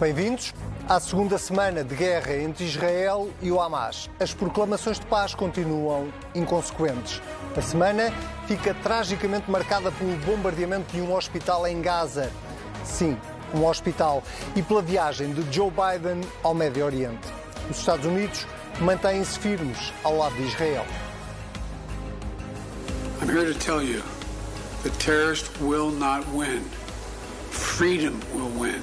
Bem-vindos à segunda semana de guerra entre Israel e o Hamas. As proclamações de paz continuam inconsequentes. A semana fica tragicamente marcada pelo bombardeamento de um hospital em Gaza. Sim, um hospital. E pela viagem de Joe Biden ao Médio Oriente. Os Estados Unidos mantêm-se firmes ao lado de Israel. I'm here to tell you the terrorists will not win. Freedom will win.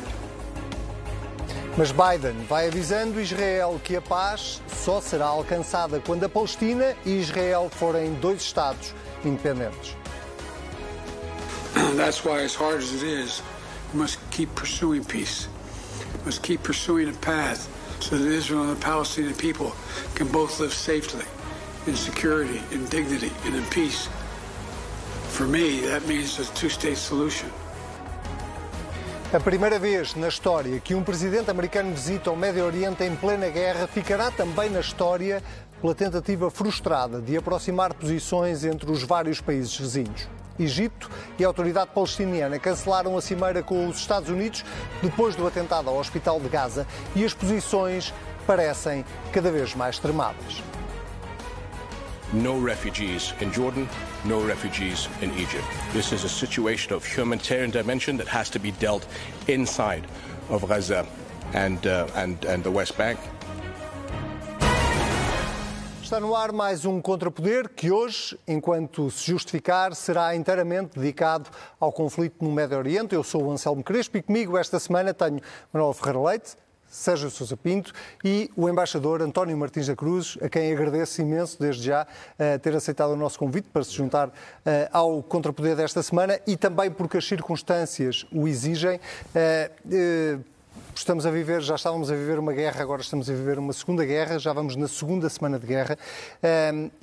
Mas Biden vai avisando Israel que a paz só será alcançada quando a Palestina e Israel forem dois Estados independentes. That's why, as hard as it is, we must keep pursuing peace. We must keep pursuing a path so that Israel and the Palestinian people can both live safely, in security, in dignity, and in peace. For me, that means a two state solution. A primeira vez na história que um presidente americano visita o Médio Oriente em plena guerra ficará também na história pela tentativa frustrada de aproximar posições entre os vários países vizinhos. Egito e a autoridade palestiniana cancelaram a cimeira com os Estados Unidos depois do atentado ao Hospital de Gaza e as posições parecem cada vez mais extremadas. No refugees in Jordan, no refugees in Egypt. This is a situation of humanitarian dimension that has to be dealt inside of Gaza and, uh, and, and the West Bank. Está no ar mais um contrapoder que hoje, enquanto se justificar, será inteiramente dedicado ao conflito no Médio Oriente. Eu sou o Anselmo Crespo e comigo esta semana tenho Manuel Ferreira Leite, Sérgio Sousa Pinto e o embaixador António Martins da Cruz, a quem agradeço imenso desde já uh, ter aceitado o nosso convite para se juntar uh, ao contrapoder desta semana e também porque as circunstâncias o exigem. Uh, estamos a viver, já estávamos a viver uma guerra, agora estamos a viver uma segunda guerra, já vamos na segunda semana de guerra.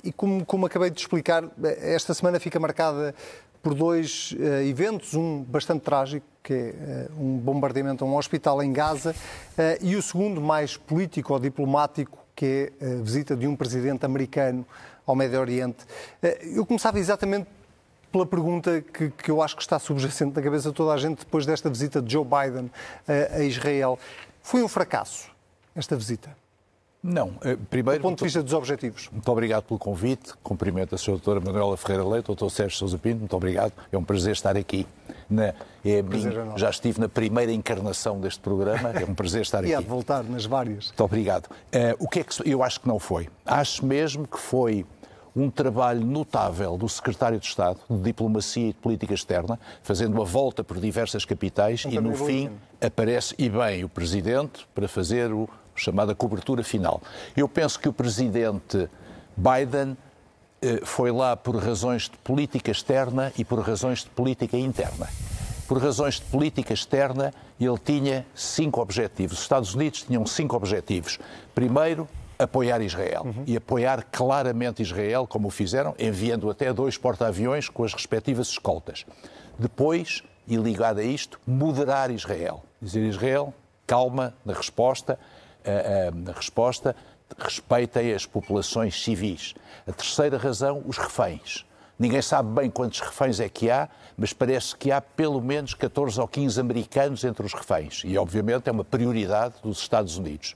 E como, como acabei de explicar, esta semana fica marcada por dois uh, eventos, um bastante trágico, que é uh, um bombardeamento a um hospital em Gaza, uh, e o segundo, mais político ou diplomático, que é a visita de um presidente americano ao Médio Oriente. eu começava exatamente pela pergunta que, que, eu acho que está subjacente na cabeça de toda a gente depois desta visita de Joe Biden a Israel. Foi um fracasso esta visita? Não. Eh, primeiro, do ponto de vista dos objetivos. Muito obrigado pelo convite. Cumprimento a Sra. Doutora Manuela Ferreira Leite, Dr. Sérgio Sousa Pinto. Muito obrigado. É um prazer estar aqui. Na, é já estive na primeira encarnação deste programa. É um prazer estar aqui. e há de voltar nas várias. Muito obrigado. Uh, o que é que eu acho que não foi? Acho mesmo que foi um trabalho notável do Secretário de Estado de Diplomacia e de Política Externa, fazendo uma volta por diversas capitais e, no fim, aparece, e bem, o Presidente para fazer o chamada cobertura final. Eu penso que o presidente Biden eh, foi lá por razões de política externa e por razões de política interna. Por razões de política externa, ele tinha cinco objetivos. Os Estados Unidos tinham cinco objetivos. Primeiro, apoiar Israel. Uhum. E apoiar claramente Israel, como o fizeram, enviando até dois porta-aviões com as respectivas escoltas. Depois, e ligado a isto, moderar Israel. Dizer Israel, calma na resposta, a, a resposta respeitem as populações civis. A terceira razão, os reféns. Ninguém sabe bem quantos reféns é que há, mas parece que há pelo menos 14 ou 15 americanos entre os reféns. E, obviamente, é uma prioridade dos Estados Unidos.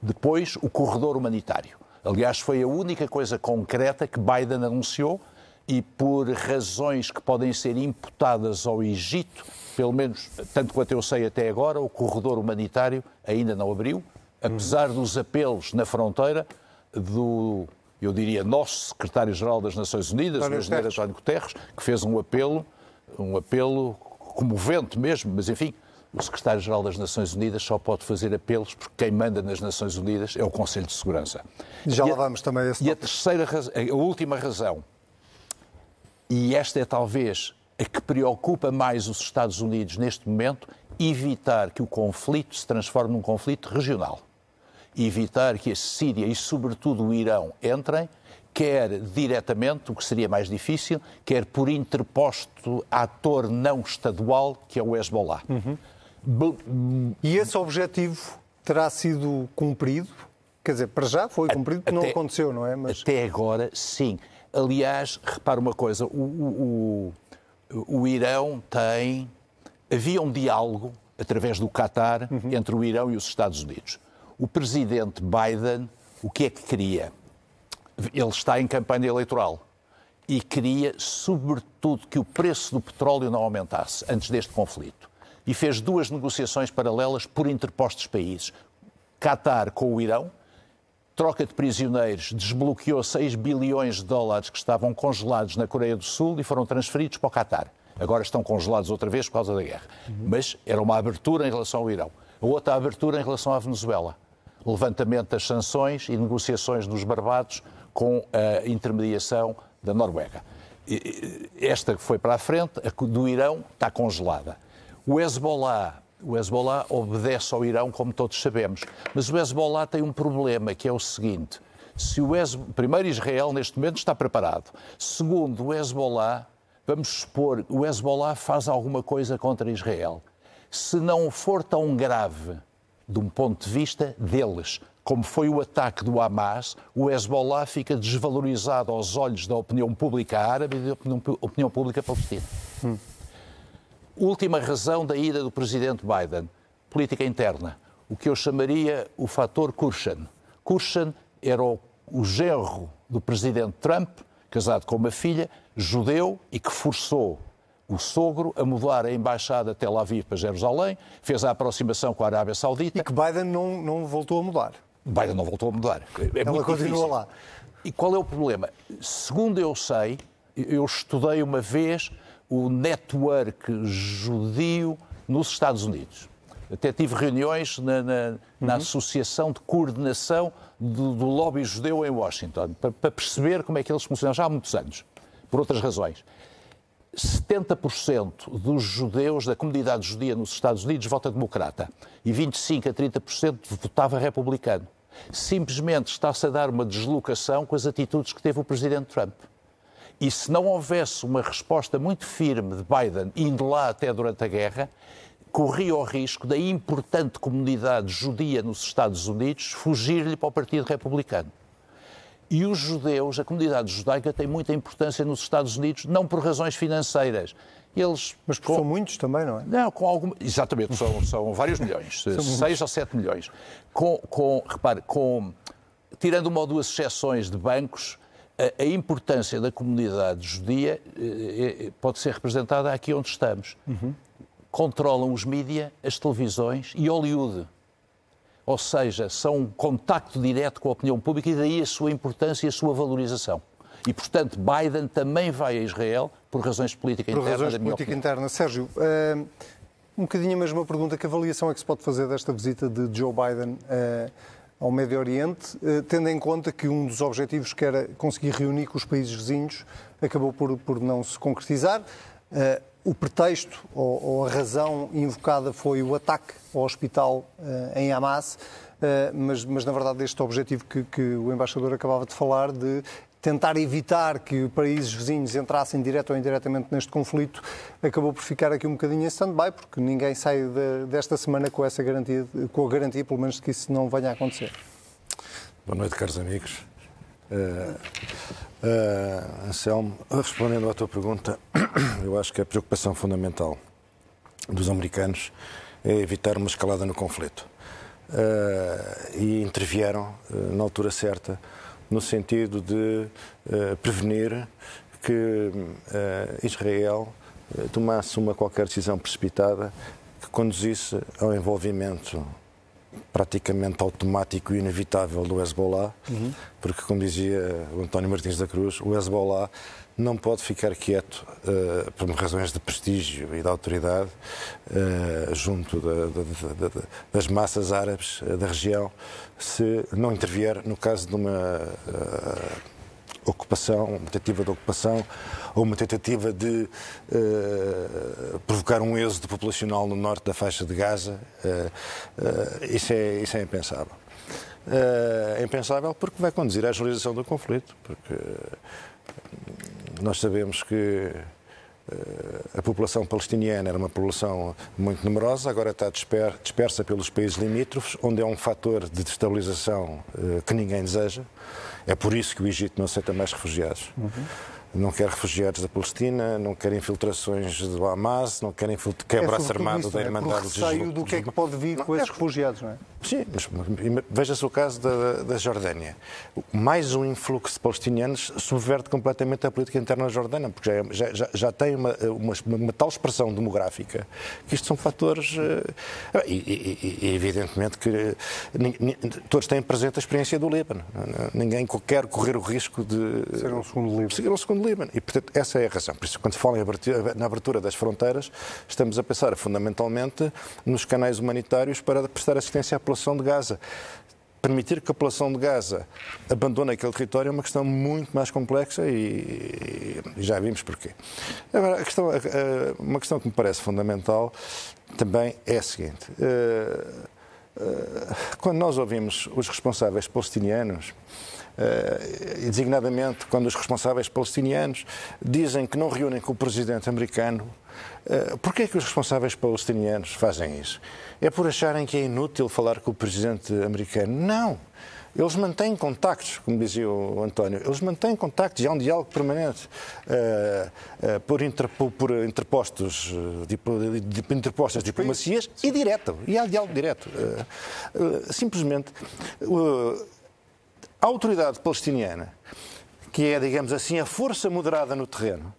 Depois, o corredor humanitário. Aliás, foi a única coisa concreta que Biden anunciou e, por razões que podem ser imputadas ao Egito, pelo menos, tanto quanto eu sei até agora, o corredor humanitário ainda não abriu apesar dos apelos na fronteira do, eu diria, nosso secretário-geral das Nações Unidas, o engenheiro António Guterres, que fez um apelo, um apelo comovente mesmo, mas enfim, o secretário-geral das Nações Unidas só pode fazer apelos porque quem manda nas Nações Unidas é o Conselho de Segurança. Já lá vamos também a esse E a terceira razão, a última razão, e esta é talvez a que preocupa mais os Estados Unidos neste momento, evitar que o conflito se transforme num conflito regional evitar que a Síria e, sobretudo, o Irão entrem, quer diretamente, o que seria mais difícil, quer por interposto ator não estadual, que é o Hezbollah. Uhum. E esse objetivo terá sido cumprido? Quer dizer, para já foi cumprido, porque não aconteceu, não é? Mas... Até agora, sim. Aliás, repara uma coisa, o, o, o, o Irão tem... Havia um diálogo através do Qatar, uhum. entre o Irão e os Estados Unidos. O presidente Biden, o que é que queria? Ele está em campanha eleitoral e queria, sobretudo, que o preço do petróleo não aumentasse antes deste conflito. E fez duas negociações paralelas por interpostos países. Qatar com o Irão, troca de prisioneiros, desbloqueou 6 bilhões de dólares que estavam congelados na Coreia do Sul e foram transferidos para o Qatar. Agora estão congelados outra vez por causa da guerra. Mas era uma abertura em relação ao Irão. A outra abertura em relação à Venezuela. Levantamento das sanções e negociações dos Barbados com a intermediação da Noruega. Esta que foi para a frente, a do Irão, está congelada. O Hezbollah, o Hezbollah obedece ao Irão, como todos sabemos. Mas o Hezbollah tem um problema, que é o seguinte. Se o Hezbollah, primeiro, Israel, neste momento, está preparado. Segundo, o Hezbollah, vamos supor, o Hezbollah faz alguma coisa contra Israel. Se não for tão grave, de um ponto de vista deles, como foi o ataque do Hamas, o Hezbollah fica desvalorizado aos olhos da opinião pública árabe e da opinião, opinião pública palestina. Hum. Última razão da ida do presidente Biden, política interna, o que eu chamaria o fator Kurshan. Kurshan era o, o genro do presidente Trump, casado com uma filha, judeu e que forçou o sogro a mudar a embaixada de Tel Aviv para Jerusalém, fez a aproximação com a Arábia Saudita. E que Biden não, não voltou a mudar. Biden não voltou a mudar. É Ela continua lá. E qual é o problema? Segundo eu sei, eu estudei uma vez o network judio nos Estados Unidos. Até tive reuniões na, na, na uhum. Associação de Coordenação do, do, Lobby Judeu em Washington, para, para, perceber como é que eles funcionam já há muitos anos, por outras razões. 70% dos judeus da comunidade judia nos Estados Unidos vota democrata e 25 a 30% votava republicano simplesmente está-se a dar uma deslocação com as atitudes que teve o presidente Trump. E se não houvesse uma resposta muito firme de Biden, indo lá até durante a guerra, corria o risco da importante comunidade judia nos Estados Unidos fugir-lhe para o Partido Republicano. E os judeus, a comunidade judaica tem muita importância nos Estados Unidos, não por razões financeiras, eles, Mas com... são muitos também, não é? Não, com algum... Exatamente, são, são vários milhões, 6 ou 7 milhões. Com, com, repare, com, tirando uma ou duas exceções de bancos, a, a importância da comunidade judia eh, eh, pode ser representada aqui onde estamos. Uhum. Controlam os mídias, as televisões e Hollywood. Ou seja, são um contacto direto com a opinião pública e daí a sua importância e a sua valorização. E, portanto, Biden também vai a Israel por razões de política por interna. Por razões de política opinião. interna. Sérgio, uh, um bocadinho a mesma pergunta. Que avaliação é que se pode fazer desta visita de Joe Biden uh, ao Médio Oriente, uh, tendo em conta que um dos objetivos que era conseguir reunir com os países vizinhos acabou por, por não se concretizar? O pretexto ou, ou, a razão invocada foi o ataque ao hospital em Hamas. Uh, mas, mas, na verdade, este objetivo que, que, o embaixador acabava de falar, de tentar evitar que países vizinhos entrassem direto ou indiretamente neste conflito, acabou por ficar aqui um bocadinho em stand-by, porque ninguém sai de, desta semana com essa garantia, com a garantia, pelo menos, de que isso não venha a acontecer. Boa noite, caros amigos. Uh, uh, Anselmo, respondendo à tua pergunta, eu acho que a preocupação fundamental dos americanos é evitar uma escalada no conflito. Uh, e intervieram na altura certa no sentido de uh, prevenir que uh, Israel uh, tomasse uma qualquer decisão precipitada que conduzisse ao envolvimento praticamente automático e inevitável do Hezbollah, uhum. porque, como dizia o António Martins da Cruz, o Hezbollah não pode ficar quieto uh, por razões de prestígio e de autoridade uh, junto das massas árabes uh, da região se não intervier no caso de uma ocupação, uma tentativa de ocupação ou uma tentativa de provocar um êxodo populacional no norte da faixa de Gaza. isso, é, isso é impensável. é impensável porque vai conduzir à generalização do conflito, porque nós sabemos que a população palestiniana era uma população muito numerosa, agora está dispersa pelos países limítrofes, onde é um fator de destabilização que ninguém deseja. É por isso que o Egito não aceita mais refugiados. Uhum não quer refugiados da Palestina, não quer infiltrações do Hamas, não quer quer é braço armado da é? Irmandade dos Islãs. do que é que pode vir com esses refugiados, não é? Sim, mas veja-se o caso da, da Jordânia. Mais um influxo de palestinianos subverte completamente a política interna da Jordânia, porque já, já, já tem uma, uma, uma, tal expressão demográfica que isto são fatores. Uh, e, e, e, evidentemente que todos têm presente a experiência do Líbano. Ninguém quer correr o risco de. Ser um segundo Líbano. Ser um segundo Líbano. E, portanto, essa é a razão. Por isso, quando se fala na abertura das fronteiras, estamos a pensar fundamentalmente nos canais humanitários para prestar assistência à população de Gaza. Permitir que a população de Gaza abandone aquele território é uma questão muito mais complexa e, e já vimos porquê. Agora, questão, uma questão que me parece fundamental também é a seguinte. Eh, eh, quando nós ouvimos os responsáveis palestinianos, designadamente quando os responsáveis palestinianos dizem que não reúnem com o presidente americano, porquê é que os responsáveis palestinianos fazem isso? É por acharem que é inútil falar com o presidente americano? Não. Eles mantêm contactos, como dizia o António, eles mantêm contactos e há um diálogo permanente uh, uh, por, interpo, por interpostos, uh, interpostas diplomacias e direto. E há diálogo direto. simplesmente, a autoridade palestiniana, que é, digamos assim, a força moderada no terreno,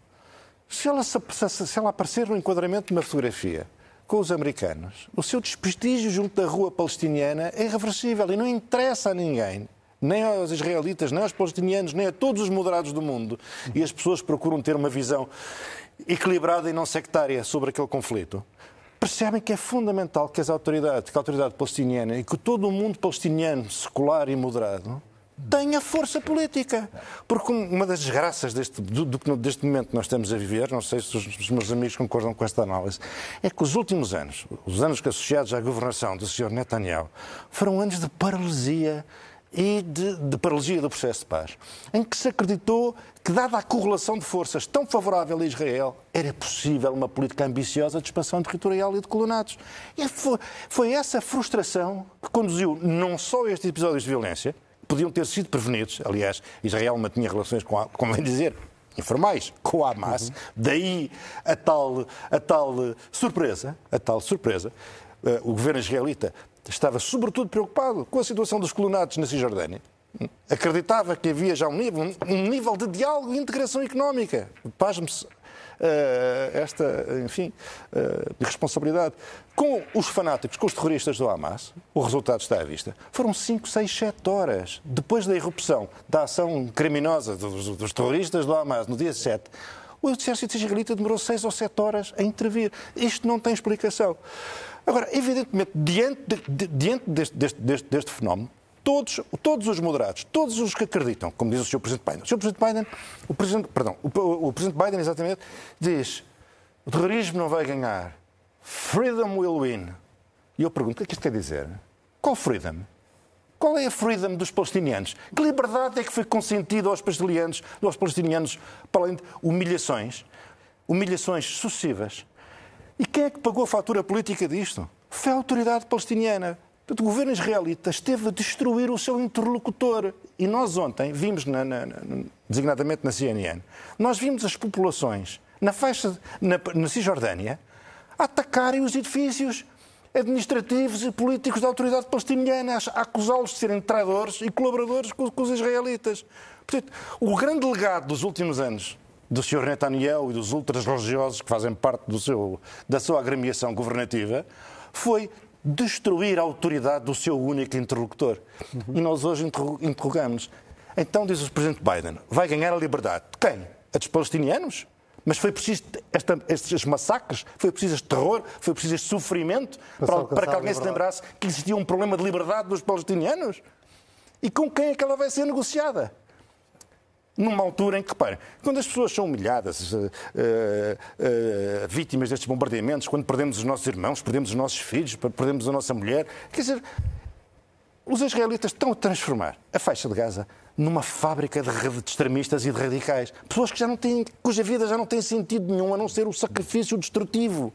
se ela, se, se ela aparecer no enquadramento de uma fotografia com os americanos, o seu desprestígio junto da rua palestiniana é irreversível e não interessa a ninguém nem aos israelitas, nem aos palestinianos, nem a todos os moderados do mundo. E as pessoas procuram ter uma visão equilibrada e não sectária sobre aquele conflito. Percebem que é fundamental que as autoridades, que a autoridade palestiniana e que todo o mundo palestiniano secular e moderado tenha força política. Porque uma das desgraças deste, do, do, deste momento que nós estamos a viver, não sei se os, os, meus amigos concordam com esta análise, é que os últimos anos, os anos que associados à governação do Sr. Netanyahu, foram anos de paralisia e de, de, paralisia do processo de paz, em que se acreditou que, dada a correlação de forças tão favorável a Israel, era possível uma política ambiciosa de expansão territorial e de colonatos. E foi, foi essa frustração que conduziu não só a estes episódios de violência, podiam ter sido prevenidos. Aliás, Israel mantinha relações com, a, como bem dizer, informais com a Hamas. Uhum. Daí a tal, a tal surpresa, a tal surpresa. Uh, o governo israelita estava sobretudo preocupado com a situação dos colonatos na Cisjordânia. Acreditava que havia já um nível, um nível de diálogo e integração económica. Pasme-se uh, esta, enfim, uh, responsabilidade. Com os fanáticos, com os terroristas do Hamas, o resultado está à vista. Foram 5, 6, 7 horas depois da irrupção da ação criminosa dos, dos terroristas do Hamas no dia 7. O exército israelita demorou 6 ou 7 horas a intervir. Isto não tem explicação. Agora, evidentemente, diante, de, diante deste, deste, deste, deste fenómeno, todos, todos os moderados, todos os que acreditam, como diz o Sr. Presidente Biden. O Sr. Presidente Biden, o Presidente, perdão, o, o Presidente Biden exatamente diz o terrorismo não vai ganhar, freedom will win. E eu pergunto, o que é que isto quer dizer? Qual freedom? Qual é a freedom dos palestinianos? Que liberdade é que foi consentida aos palestinianos, aos palestinianos para além de humilhações, humilhações sucessivas? E quem é que pagou a fatura política disto? Foi a autoridade palestiniana. Portanto, o governo israelita esteve a destruir o seu interlocutor. E nós ontem vimos, na, na, na, designadamente na CNN, nós vimos as populações na faixa, na, Cisjordânia, atacarem os edifícios administrativos e políticos da autoridade palestiniana, acusá-los de serem traidores e colaboradores com, com os israelitas. Portanto, o grande legado dos últimos anos do Sr. Netanyahu e dos ultra-religiosos que fazem parte do seu, da sua agremiação governativa foi destruir a autoridade do seu único interlocutor. Uhum. E nós hoje interrogamos. Então, diz o Presidente Biden, vai ganhar a liberdade. De quem? A dos palestinianos? Mas foi preciso esta, estes massacres, foi preciso este terror, foi preciso este sofrimento para, para que alguém se lembrasse que existia um problema de liberdade dos palestinianos? E com quem é que ela vai ser negociada? Numa altura em que, reparem, quando as pessoas são humilhadas, uh, uh, vítimas destes bombardeamentos, quando perdemos os nossos irmãos, perdemos os nossos filhos, perdemos a nossa mulher, quer dizer, os israelitas estão a transformar a faixa de Gaza numa fábrica de, de extremistas e de radicais. Pessoas que já não têm, cuja vida já não tem sentido nenhum a não ser o sacrifício destrutivo.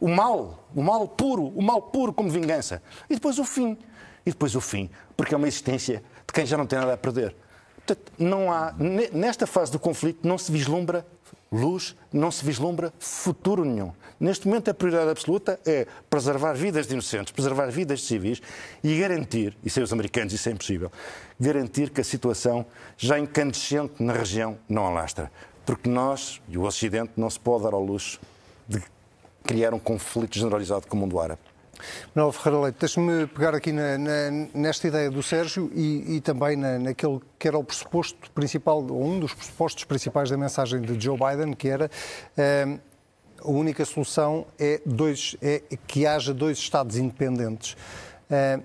o mal, o mal puro, o mal puro como vingança. E depois o fim. E depois o fim, porque é uma existência quem já não tem nada a perder. Portanto, não há, nesta fase do conflito não se vislumbra luz, não se vislumbra futuro nenhum. Neste momento, a prioridade absoluta é preservar vidas de inocentes, preservar vidas de civis e garantir, e sem os americanos isso é impossível, garantir que a situação já incandescente na região não alastra. Porque nós e o Ocidente não se pode dar ao luxo de criar um conflito generalizado com o mundo árabe. Manuel Ferreira Leite, deixa-me pegar aqui na, na, nesta ideia do Sérgio e, e também na, naquele que era o pressuposto principal, um dos pressupostos principais da mensagem de Joe Biden, que era eh, a única solução é, dois, é que haja dois Estados independentes. Eh,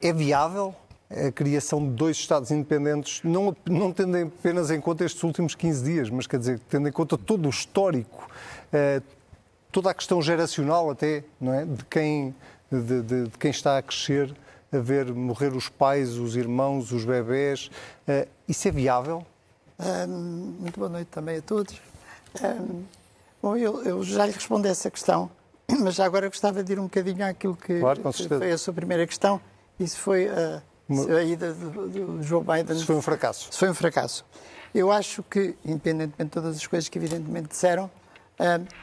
é viável a criação de dois Estados independentes, não, não tendo apenas em conta estes últimos 15 dias, mas quer dizer, tendo em conta todo o histórico, eh, toda a questão geracional até, não é? De quem, de, de, de quem está a crescer, a ver morrer os pais, os irmãos, os bebés. Uh, isso é viável? Um, muito boa noite também a todos. Um, bom, eu, eu, já lhe respondi a essa questão, mas já agora gostava de ir um bocadinho àquilo que, claro, foi a sua primeira questão. Isso foi uh, a ida do, do Joe Biden. Isso foi um fracasso. Isso foi um fracasso. Eu acho que, independentemente de todas as coisas que evidentemente disseram,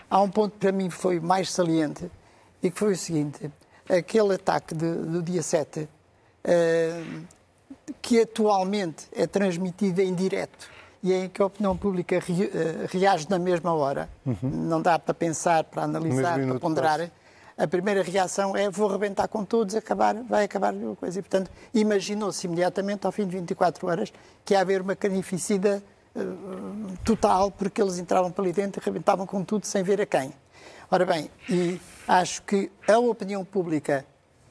há um ponto que para mim foi mais saliente e que foi o seguinte: aquele ataque de, do dia 7, que atualmente é transmitido em direto e em que a opinião pública re, uh, reage na mesma hora, uhum. não dá para pensar, para analisar, para ponderar. A primeira reação é vou rebentar com todos, acabar, vai acabar a coisa. E, portanto, imaginou-se imediatamente, ao fim de 24 horas, que ia haver uma carnificida total, porque eles entravam para ali dentro e rebentavam com tudo sem ver a quem. Ora bem, e acho que a opinião pública,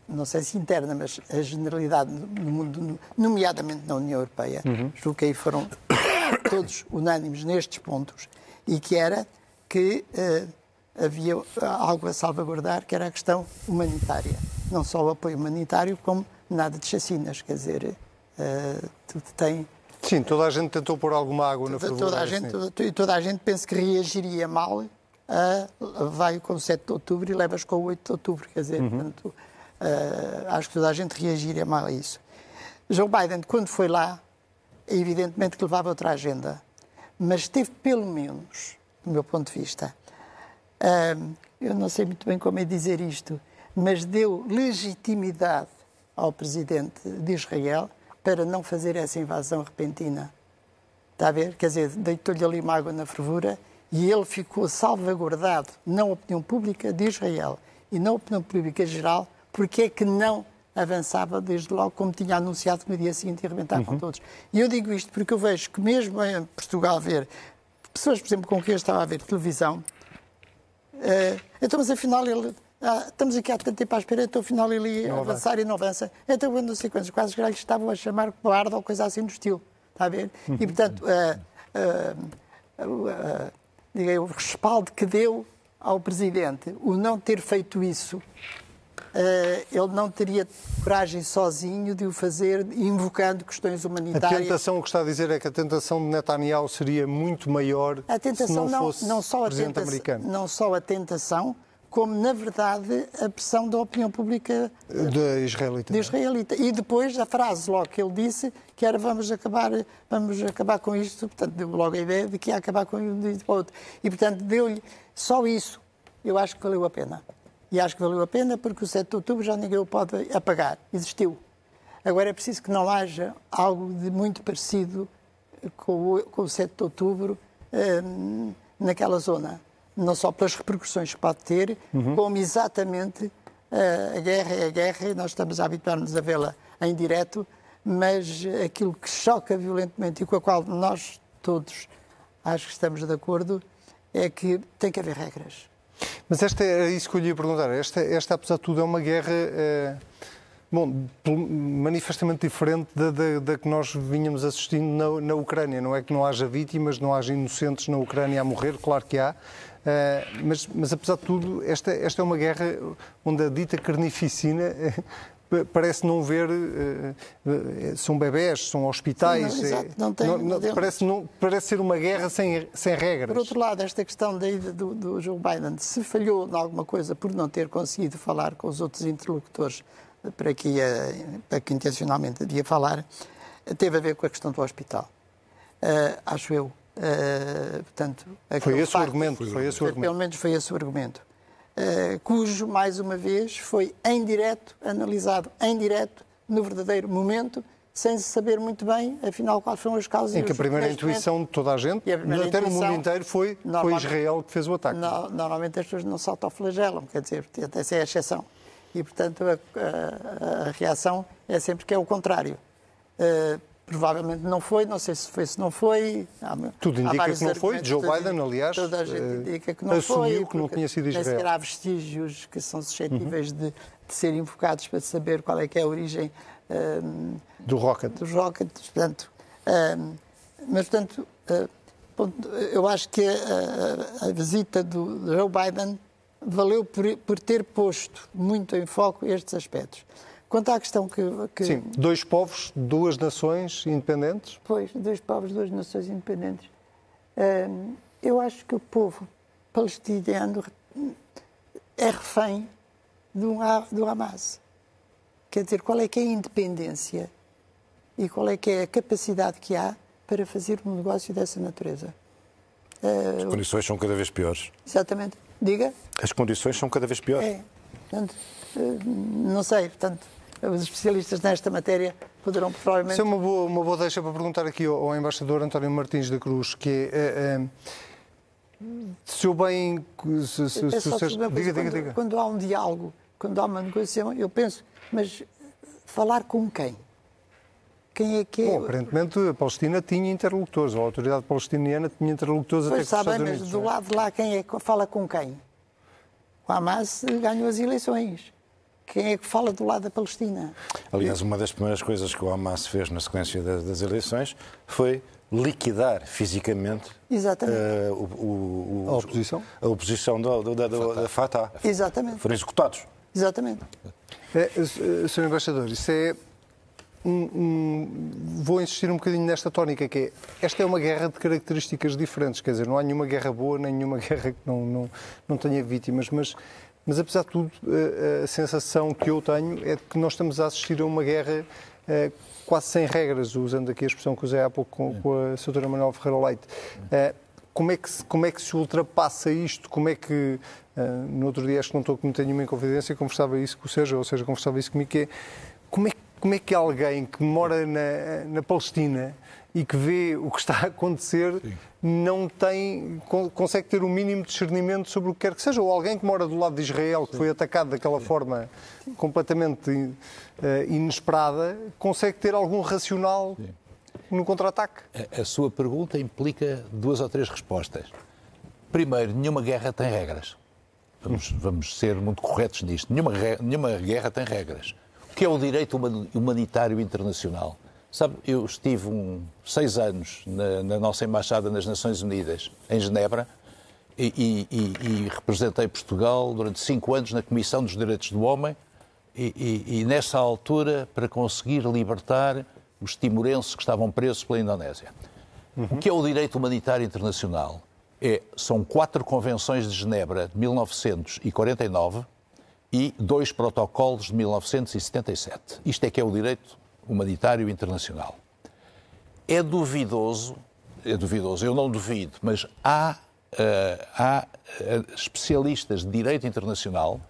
não sei se interna, mas a generalidade no mundo, nomeadamente na União Europeia, uhum. julgo que aí foram todos unânimes nestes pontos, e que era que uh, havia algo a salvaguardar, que era a questão humanitária. Não só o apoio humanitário, como nada de chacinas, quer dizer, uh, tudo tem Sim, toda a gente tentou pôr alguma água na fervura. Toda a gente, e toda a gente pensa que reagiria mal a, vai com o 7 de outubro e levas com o 8 de outubro. Quer dizer, uhum. portanto, uh, acho que toda a gente reagiria mal a isso. Joe Biden, quando foi lá, evidentemente que levava outra agenda, mas teve pelo menos, do meu ponto de vista, uh, eu não sei muito bem como é dizer isto, mas deu legitimidade ao presidente de Israel para não fazer essa invasão repentina. Está a ver? Quer dizer, deitou-lhe ali uma água na fervura e ele ficou salvaguardado na opinião pública de Israel e na opinião pública geral, porque é que não avançava desde logo, como tinha anunciado que no dia seguinte ia arrebentar uhum. com todos. E eu digo isto porque eu vejo que mesmo em Portugal ver pessoas, por exemplo, com quem eu estava a ver televisão, uh, então, mas afinal ele ah, estamos aqui há tanto tempo à espera, então afinal ele ia avançar avança. e não avança. Então, quando não sei quantos quase lhe estavam a chamar cobarde ou coisa assim do estilo. Está a ver? E, portanto, uh, uh, uh, o respaldo que deu ao Presidente, o não ter feito isso, ele não teria coragem sozinho de o fazer invocando questões humanitárias. A tentação, o que está a dizer é que a tentação de Netanyahu seria muito maior a tentação, se não, não fosse não só a Presidente tentação, americano. Não só a tentação, como, na verdade, a pressão da opinião pública de israelita. De israelita. E depois a frase logo que ele disse, que era vamos acabar, vamos acabar com isto, portanto, deu logo a ideia de que ia acabar com o outro. E, portanto, deu-lhe só isso. Eu acho que valeu a pena. E acho que valeu a pena porque o 7 de outubro já ninguém o pode apagar. Existiu. Agora é preciso que não haja algo de muito parecido com o, com o 7 de outubro hum, naquela zona não só pelas repercussões que pode ter, uhum. como exatamente uh, a guerra é a guerra e nós estamos a habituar-nos a vê-la em direto, mas aquilo que choca violentamente e com a qual nós todos acho que estamos de acordo é que tem que haver regras. Mas esta é isso que eu lhe ia perguntar. Esta, esta apesar de tudo, é uma guerra. Uh Bom, manifestamente diferente da, da, da, que nós vinhamos assistindo na, na, Ucrânia. Não é que não haja vítimas, não haja inocentes na Ucrânia a morrer, claro que há. Uh, mas, mas, apesar de tudo, esta, esta é uma guerra onde a dita carnificina uh, parece não ver. Uh, são bebés, são hospitais. Sim, não, exato, não tem, não, não, parece, não, parece ser uma guerra sem, sem regras. Por outro lado, esta questão da ida do, do Joe Biden, se falhou em alguma coisa por não ter conseguido falar com os outros interlocutores para que, ia, para que intencionalmente devia falar, teve a ver com a questão do hospital. Uh, acho eu. Uh, portanto, foi esse facto, o argumento. Foi, foi esse o argumento. Pelo menos foi esse o argumento. Uh, cujo, mais uma vez, foi em direto, analisado em direto, no verdadeiro momento, sem se saber muito bem, afinal, quais são as causas. Em que a primeira intuição de toda a gente, a até no mundo inteiro, foi, foi Israel que fez o ataque. No, normalmente as pessoas não se autoflagelam, quer dizer, essa é a exceção. E, portanto, a, a, a reação é sempre que é o contrário. Uh, Provavelmente não foi, não sei se foi, se não foi. Há, Tudo indica que não foi. Joe Biden, aliás, toda a gente eh, indica que não assumiu foi, que não tinha sido Israel. Nem há vestígios que são suscetíveis uhum. de, de ser invocados para saber qual é que é a origem um, ehm, do rocket. dos rockets. Portanto, um, ehm, mas, portanto, uh, eu acho que a, a, visita do Joe Biden valeu por, por ter posto muito em foco estes aspectos. Quanto à questão que, que... Sim, dois povos, duas nações independentes? Pois, dois povos, duas nações independentes. eu acho que o povo palestiniano é refém do, do Hamas. Quer dizer, qual é que é a independência e qual é que é a capacidade que há para fazer um negócio dessa natureza? As condições são cada vez piores. Exatamente. Diga. As condições são cada vez piores. É. Portanto, eh, não sei, portanto, os especialistas nesta matéria poderão provavelmente... Isso é uma boa, uma boa deixa para perguntar aqui ao, ao embaixador António Martins da Cruz, que é... é, é se eu bem... Se, se, se, se, diga, quando, diga, diga. Quando há um diálogo, quando há uma negociação, eu penso, mas falar com quem? Quem é que é? Bom, aparentemente a Palestina tinha interlocutores, a autoridade palestiniana tinha interlocutores pois até com sabem, mas do é? lado de lá quem é que fala com quem? O Hamas ganhou as eleições. Quem é que fala do lado da Palestina? Aliás, uma das primeiras coisas que o Hamas fez na sequência das, das eleições foi liquidar fisicamente uh, o, o, a oposição, a oposição do, do, da, Fatah. da Fatah. Exatamente. Foram executados. Exatamente. É, Sr. Embaixador, isso é. Um, um, vou insistir um bocadinho nesta tónica, que é, esta é uma guerra de características diferentes, quer dizer, não há nenhuma guerra boa, nem nenhuma guerra que não, não, não tenha vítimas, mas mas, apesar de tudo, a sensação que eu tenho é de que nós estamos a assistir a uma guerra eh, quase sem regras, usando aqui a expressão que usei há pouco com, com a Sra. Manuel Ferreira Leite. Eh, como é, que se, como é que se ultrapassa isto? Como é que, eh, no outro dia, acho que não estou a cometer nenhuma inconfidência, conversava isso com o Sérgio, ou seja, conversava isso comigo, que é, como é, que alguém que mora na, na Palestina e que vê o que está a acontecer Sim. não tem, consegue ter o um mínimo de discernimento sobre o que quer que seja. Ou alguém que mora do lado de Israel, que Sim. foi atacado daquela Sim. forma completamente uh, inesperada, consegue ter algum racional no contra-ataque. A, a sua pergunta implica duas ou três respostas. Primeiro, nenhuma guerra tem regras. Vamos, vamos ser muito corretos nisto. Nenhuma, nenhuma guerra tem regras. Que é o direito humanitário internacional? Sabe, eu estive um, seis anos na, na, nossa embaixada nas Nações Unidas, em Genebra, e, e, e, representei Portugal durante cinco anos na Comissão dos Direitos do Homem, e, e nessa altura, para conseguir libertar os timorenses que estavam presos pela Indonésia. Uhum. O que é o direito humanitário internacional? É, são quatro convenções de Genebra de 1949 e dois protocolos de 1977. Isto é que é o direito humanitário internacional. É duvidoso, é duvidoso, eu não duvido, mas há, uh, há uh, especialistas de direito internacional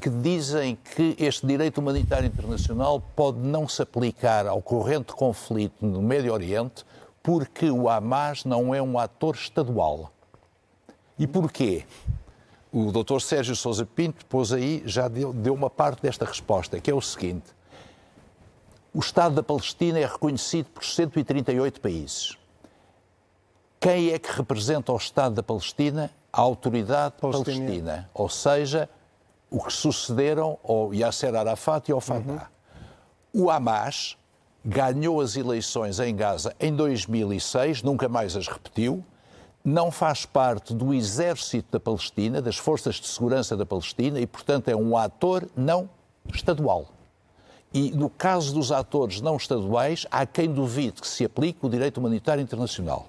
que dizem que este direito humanitário internacional pode não se aplicar ao corrente conflito no Médio Oriente porque o Hamas não é um ator estadual. E porquê? O Dr. Sérgio Sousa Pinto pôs aí, já deu, deu uma parte desta resposta, que é o seguinte: o Estado da Palestina é reconhecido por 138 países. Quem é que representa o Estado da Palestina? A autoridade palestina, palestina ou seja, o que sucederam ao Yasser Arafat e ao Fatah. Uhum. O Hamas ganhou as eleições em Gaza em 2006, nunca mais as repetiu, não faz parte do exército da Palestina, das forças de segurança da Palestina e, portanto, é um ator não estadual. E no caso dos atores não estaduais, há quem duvide que se aplique o direito humanitário internacional.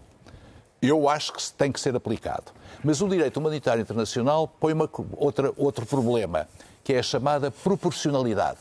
Eu acho que tem que ser aplicado. Mas o direito humanitário internacional põe uma, outra, outro problema, que é a chamada proporcionalidade.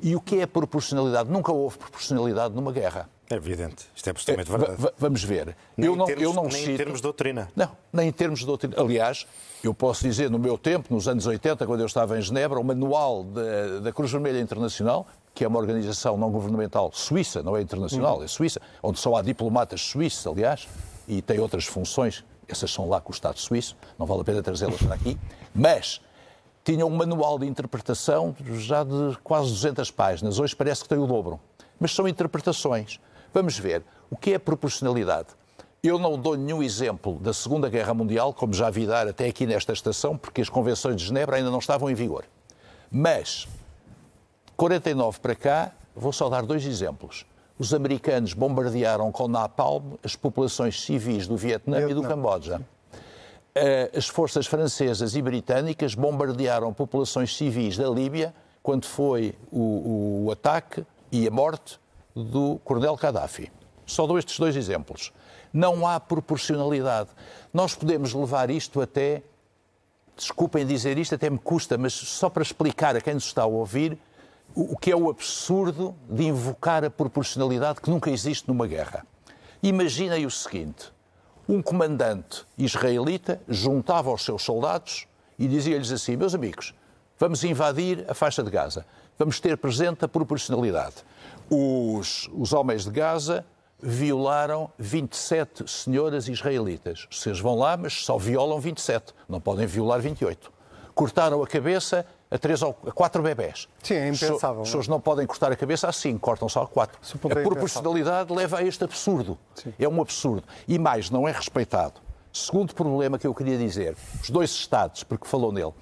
E o que é proporcionalidade? Nunca houve proporcionalidade numa guerra. É evidente. Isto é absolutamente verdade. vamos ver. Nem eu não, termos, eu não nem cito... em termos de doutrina. Não, nem em termos de doutrina. Aliás, eu posso dizer, no meu tempo, nos anos 80, quando eu estava em Genebra, o manual da, da Cruz Vermelha Internacional, que é uma organização não governamental suíça, não é internacional, é suíça, onde só há diplomatas suíços, aliás, e tem outras funções, essas são lá com o Estado suíço, não vale a pena trazê-las para aqui, mas tinha um manual de interpretação já de quase 200 páginas, hoje parece que tem o dobro. Mas são interpretações. Vamos ver. O que é proporcionalidade? Eu não dou nenhum exemplo da Segunda Guerra Mundial, como já vi dar até aqui nesta estação, porque as convenções de Genebra ainda não estavam em vigor. Mas, 49 para cá, vou só dar dois exemplos. Os americanos bombardearam com napalm as populações civis do Vietnã e do Camboja. Eh, as forças francesas e britânicas bombardearam populações civis da Líbia quando foi o, o ataque e a morte do Coronel Gaddafi. Só dou estes dois exemplos. Não há proporcionalidade. Nós podemos levar isto até. Desculpem dizer isto, até me custa, mas só para explicar a quem nos está a ouvir o que é o absurdo de invocar a proporcionalidade que nunca existe numa guerra. Imaginem o seguinte: um comandante israelita juntava os seus soldados e dizia-lhes assim: Meus amigos, vamos invadir a faixa de Gaza, vamos ter presente a proporcionalidade os, os homens de Gaza violaram 27 senhoras israelitas. Vocês vão lá, mas só violam 27, não podem violar 28. Cortaram a cabeça a, três ou, a quatro bebés. Sim, é impensável. As pessoas não podem cortar a cabeça assim, cortam só a quatro. A é proporcionalidade leva a este absurdo. Sim. É um absurdo. E mais, não é respeitado. Segundo problema que eu queria dizer, os dois Estados, porque falou nele,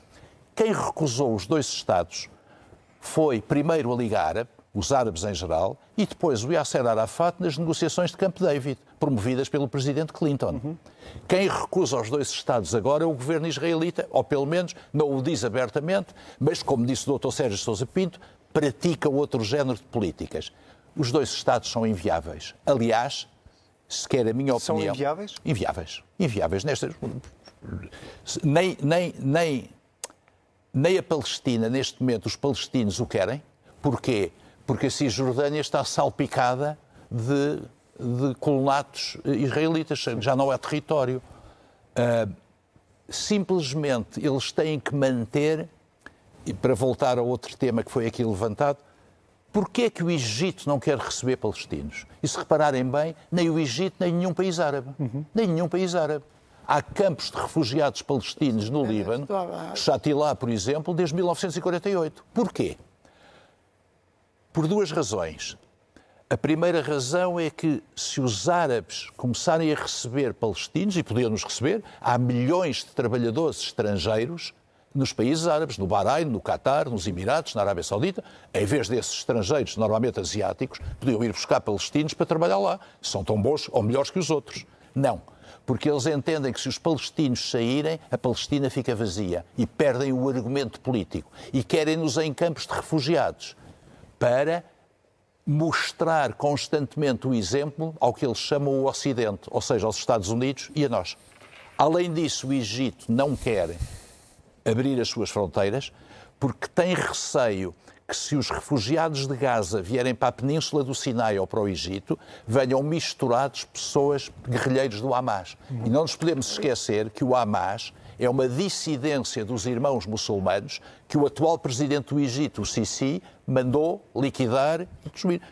quem recusou os dois Estados foi primeiro a Liga Árabe, os árabes em geral, e depois o Yasser Arafat nas negociações de Camp David, promovidas pelo presidente Clinton. Uhum. Quem recusa os dois Estados agora é o governo israelita, ou pelo menos não o diz abertamente, mas, como disse o Dr. Sérgio Sousa Pinto, pratica outro género de políticas. Os dois Estados são inviáveis. Aliás, se quer a minha opinião... São inviáveis? Inviáveis. Inviáveis nestas... Nem, nem, nem, nem a Palestina, neste momento, os palestinos o querem. Porquê? porque a Cisjordânia está salpicada de, de colonatos israelitas, já não é território. Uh, simplesmente eles têm que manter, e para voltar a outro tema que foi aqui levantado, porquê é que o Egito não quer receber palestinos? E se repararem bem, nem o Egito, nem nenhum país árabe. Uhum. Nem nenhum país árabe. Há campos de refugiados palestinos no Líbano, Chatilá, por exemplo, desde 1948. Porquê? Por duas razões. A primeira razão é que se os árabes começarem a receber palestinos, e podiam-nos receber, há milhões de trabalhadores estrangeiros nos países árabes, no Bahrein, no Catar, nos Emirados, na Arábia Saudita, em vez desses estrangeiros, normalmente asiáticos, podiam ir buscar palestinos para trabalhar lá. São tão bons ou melhores que os outros. Não. Porque eles entendem que se os palestinos saírem, a Palestina fica vazia e perdem o argumento político. E querem-nos em campos de refugiados para mostrar constantemente o exemplo ao que eles chamam o Ocidente, ou seja, aos Estados Unidos e a nós. Além disso, o Egito não quer abrir as suas fronteiras porque tem receio que se os refugiados de Gaza vierem para a península do Sinai ou para o Egito, venham misturados pessoas guerrilheiros do Hamas. Uhum. E não nos podemos esquecer que o Hamas é uma dissidência dos irmãos muçulmanos que o atual presidente do Egito, o Sisi, mandou liquidar e destruir.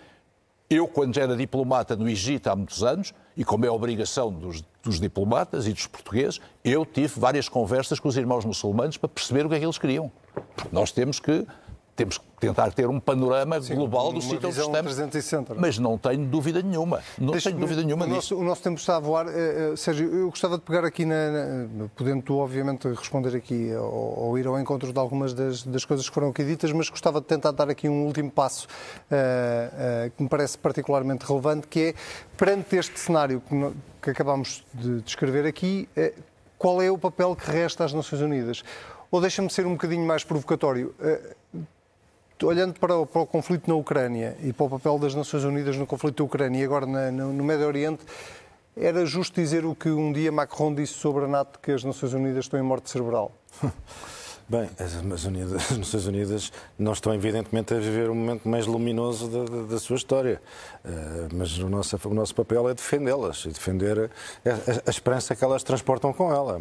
Eu, quando era diplomata no Egito há muitos anos, e como é obrigação dos, dos, diplomatas e dos portugueses, eu tive várias conversas com os irmãos muçulmanos para perceber o que é que eles queriam. Porque nós temos que temos que tentar ter um panorama Sim, global do sítio onde estamos. 360. Mas não tenho dúvida nenhuma. Não Deixe tenho dúvida nenhuma o nosso, o nosso, tempo está a voar. Uh, uh, Sérgio, eu gostava de pegar aqui, na, na, podendo tu, obviamente, responder aqui ou, ou, ir ao encontro de algumas das, das, coisas que foram aqui ditas, mas gostava de tentar dar aqui um último passo uh, que me parece particularmente relevante, que é, perante este cenário que, que acabámos de descrever aqui, qual é o papel que resta às Nações Unidas? Ou deixa-me ser um bocadinho mais provocatório olhando para o, para o, conflito na Ucrânia e para o papel das Nações Unidas no conflito da Ucrânia e agora na, no, no Médio Oriente, era justo dizer o que um dia Macron disse sobre a NATO, que as Nações Unidas estão em morte cerebral? Bem, as, Unidas, as, Nações Unidas não estão, evidentemente, a viver o momento mais luminoso da, da, da sua história. Uh, mas o nosso, o nosso papel é defendê-las e defender a, a, a, esperança que elas transportam com, ela.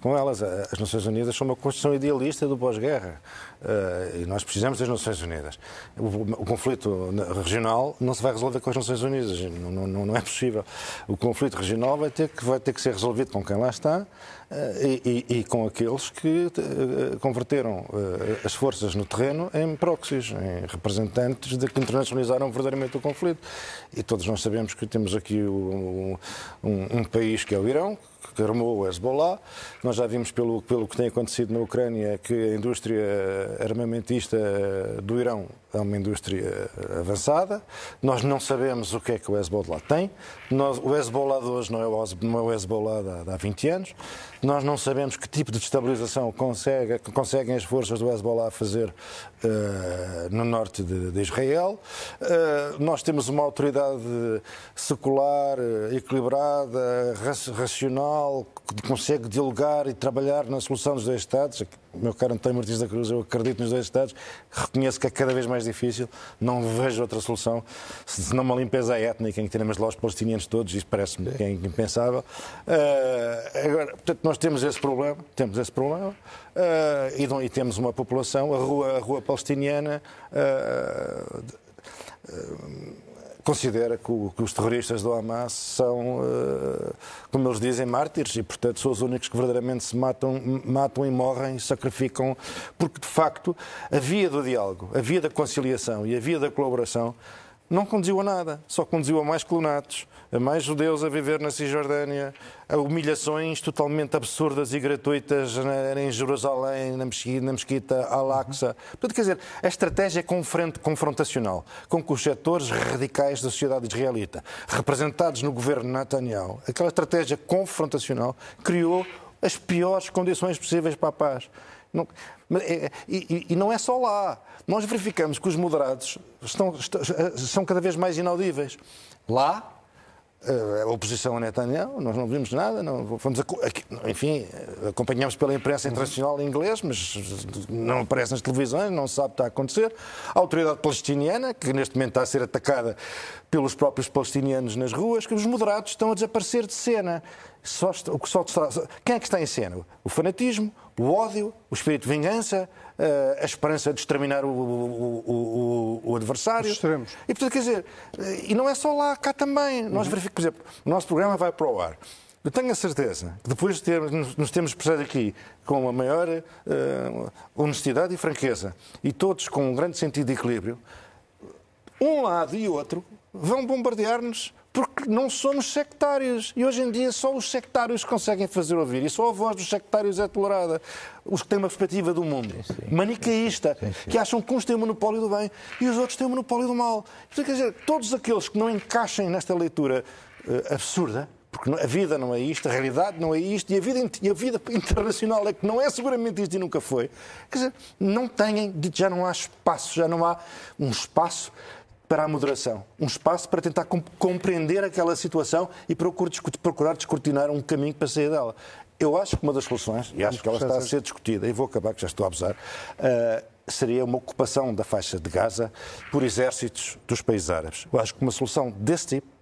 Com elas. As Nações Unidas são uma construção idealista do pós-guerra. Uh, e nós precisamos das Nações Unidas. O, o, conflito regional não se vai resolver com as Nações Unidas. Não, não, não é possível. O conflito regional vai ter que, vai ter que ser resolvido com quem lá está eh, e, e, e, com aqueles que uh, converteram as forças no terreno em proxies, em representantes de que internacionalizaram verdadeiramente o conflito. E todos nós sabemos que temos aqui um, um, um país que é o Irão, que armou o Hezbollah. Nós já vimos pelo, pelo que tem acontecido na Ucrânia que a indústria armamentista do Irão é uma indústria avançada. Nós não sabemos o que é que o Hezbollah tem. Nós, o Hezbollah de hoje não é o, é Hezbollah de há 20 anos. Nós não sabemos que tipo de destabilização consegue, conseguem as forças do Hezbollah fazer uh, no norte de, de Israel. Uh, nós temos uma autoridade secular, equilibrada, racional, que consegue dialogar e trabalhar na solução dos dois Estados. Meu caro António Martins da Cruz, eu acredito nos dois Estados, reconheço que é cada vez mais difícil, não vejo outra solução, se não uma limpeza étnica em que teremos lá os palestinianos todos, isso parece-me é impensável. Uh, agora, portanto, nós temos esse problema, temos esse problema, uh, e, e, temos uma população, a rua, a rua palestiniana. Uh, considera que, o, que, os terroristas do Hamas são, uh, como eles dizem, mártires e, portanto, são os únicos que verdadeiramente se matam, matam e morrem, sacrificam, porque, de facto, a via do diálogo, a via da conciliação e a via da colaboração não conduziu a nada, só conduziu a mais colonatos, a mais judeus a viver na Cisjordânia, a humilhações totalmente absurdas e gratuitas em Jerusalém, na mesquita, na Al-Aqsa. Portanto, quer dizer, a estratégia é confrontacional com que os setores radicais da sociedade israelita, representados no governo Netanyahu, aquela estratégia confrontacional criou as piores condições possíveis para a paz. Não, e, e, não é só lá. Nós verificamos que os moderados estão, estão, são cada vez mais inaudíveis. Lá, eh, a oposição a Netanyahu, nós não vimos nada, não, fomos enfim, acompanhamos pela imprensa internacional em inglês, mas não aparece nas televisões, não se sabe o que está a acontecer. A autoridade palestiniana, que neste momento está a ser atacada pelos próprios palestinianos nas ruas, que os moderados estão a desaparecer de cena. Só, o que só quem é que está em cena? O fanatismo, o ódio, o espírito de vingança, eh, a esperança de exterminar o, o, o, o adversário. Os extremos. E, portanto, quer dizer, eh, e não é só lá, cá também. Uhum. Nós verificamos, por exemplo, o nosso programa vai para o ar. Eu tenho a certeza que depois de ter, nos temos expressado aqui com a maior uh, honestidade e franqueza, e todos com um grande sentido de equilíbrio, um lado e outro vão bombardear-nos porque não somos sectários. E hoje em dia só os sectários conseguem fazer ouvir. E só a voz dos sectários é tolerada. Os que têm uma perspectiva do mundo sim, sim. manicaísta, sim, que acham que uns têm o monopólio do bem e os outros têm o monopólio do mal. Quer dizer, todos aqueles que não encaixem nesta leitura uh, absurda, porque a vida não é isto, a realidade não é isto, e a vida, e a vida internacional é que não é seguramente isto e nunca foi. Quer dizer, não têm, já não há espaço, já não há um espaço para a moderação, um espaço para tentar compreender aquela situação e procurar descortinar um caminho para sair dela. Eu acho que uma das soluções, e acho que ela está a ser discutida, e vou acabar que já estou a abusar, uh, seria uma ocupação da faixa de Gaza por exércitos dos países árabes. Eu acho que uma solução desse tipo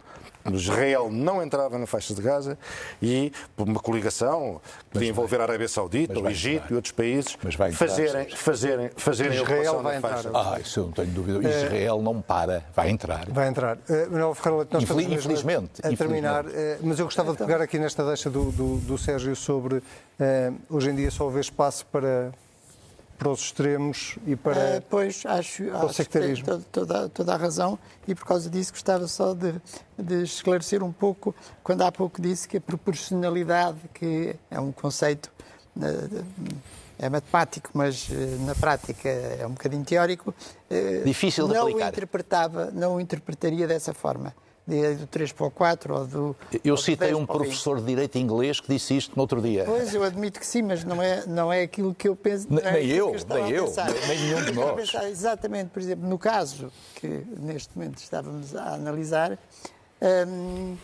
Israel não entrava na faixa de Gaza e por uma coligação que podia envolver a Arábia Saudita, o Egito entrar. e outros países entrar, fazerem, fazerem, fazerem Israel vai entrar. Ah, isso eu não tenho dúvida. É... Israel não para, vai entrar. Vai entrar. Uh, Manuel Ferreira, nós Infel infelizmente. A, a terminar, uh, mas eu gostava então... de pegar aqui nesta deixa do, do, do Sérgio sobre uh, hoje em dia só haver espaço para para os extremos e para, uh, pois, acho, para o sectarismo. Toda, toda, toda, a razão e por causa disso gostava só de, de, esclarecer um pouco, quando há pouco disse que a proporcionalidade, que é um conceito uh, é matemático, mas uh, na prática é um bocadinho teórico, difícil de não aplicar. O interpretava, não o interpretaria dessa forma do 3 para o 4 ou do. Eu citei um professor de Direito Inglês que disse isto no outro dia. Pois, eu admito que sim, mas não é, não é aquilo que eu penso. Nem, é nem eu, nem eu, nem nenhum de nós. Pensar, exatamente, por exemplo, no caso que neste momento estávamos a analisar, hum,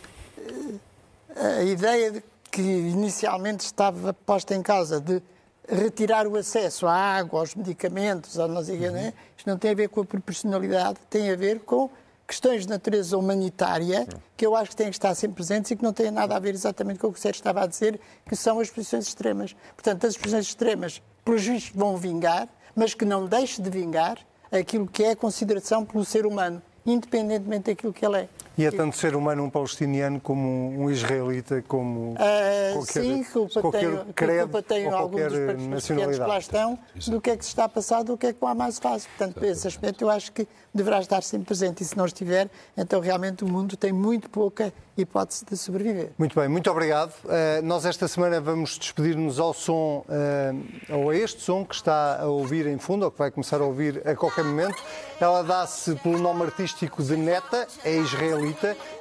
a ideia de que inicialmente estava posta em causa de retirar o acesso à água, aos medicamentos, ao não sei o quê, né? isto não tem a ver com a proporcionalidade, tem a ver com questões de natureza humanitária que eu acho que têm que estar sempre presentes e que não têm nada a ver exatamente com o que o Sérgio estava a dizer, que são as posições extremas. Portanto, as posições extremas, pelos vistos, vão vingar, mas que não deixe de vingar aquilo que é a consideração pelo ser humano, independentemente daquilo que ele é. E é tanto ser humano um palestiniano como um israelita, como Uh, qualquer, sim, culpa qualquer tem, que credo culpa alguns qualquer dos partidos que nacionalidade. lá estão do que é que se está a passar, do que é que o Hamas faz. Portanto, esse aspecto eu acho que deverá estar sempre presente e se não estiver, então realmente o mundo tem muito pouca hipótese de sobreviver. Muito bem, muito obrigado. Uh, nós esta semana vamos despedir-nos ao som, uh, ou a este som que está a ouvir em fundo, ou que vai começar a ouvir a qualquer momento. Ela dá-se pelo nome artístico de Neta, é israelita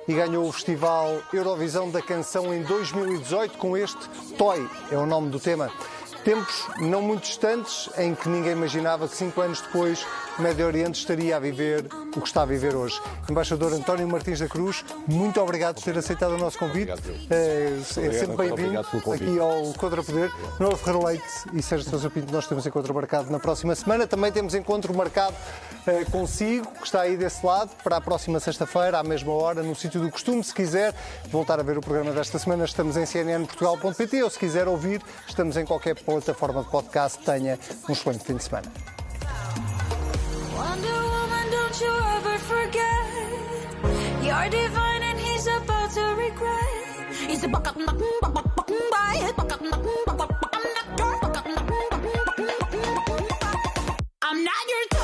e ganhou o Festival Eurovisão da Canção em 2018 com este Toy, é o nome do tema. Tempos não muito distantes em que ninguém imaginava que cinco anos depois Médio Oriente estaria a viver o que está a viver hoje. Embaixador António Martins da Cruz, muito obrigado por ter aceitado o nosso convite. É, é sempre bem-vindo obrigado aqui ao Contrapoder. Noel Ferreira Leite e Sérgio Sousa Pinto, nós temos encontro marcado na próxima semana. Também temos encontro marcado eh, consigo, que está aí desse lado, para a próxima sexta-feira, à mesma hora, no sítio do costume. Se quiser voltar a ver o programa desta semana, estamos em cnnportugal.pt ou se quiser ouvir, estamos em qualquer plataforma de podcast. Tenha um excelente fim de semana. Wonder Woman, don't you ever forget You're divine and he's about to regret He's a buck I'm not your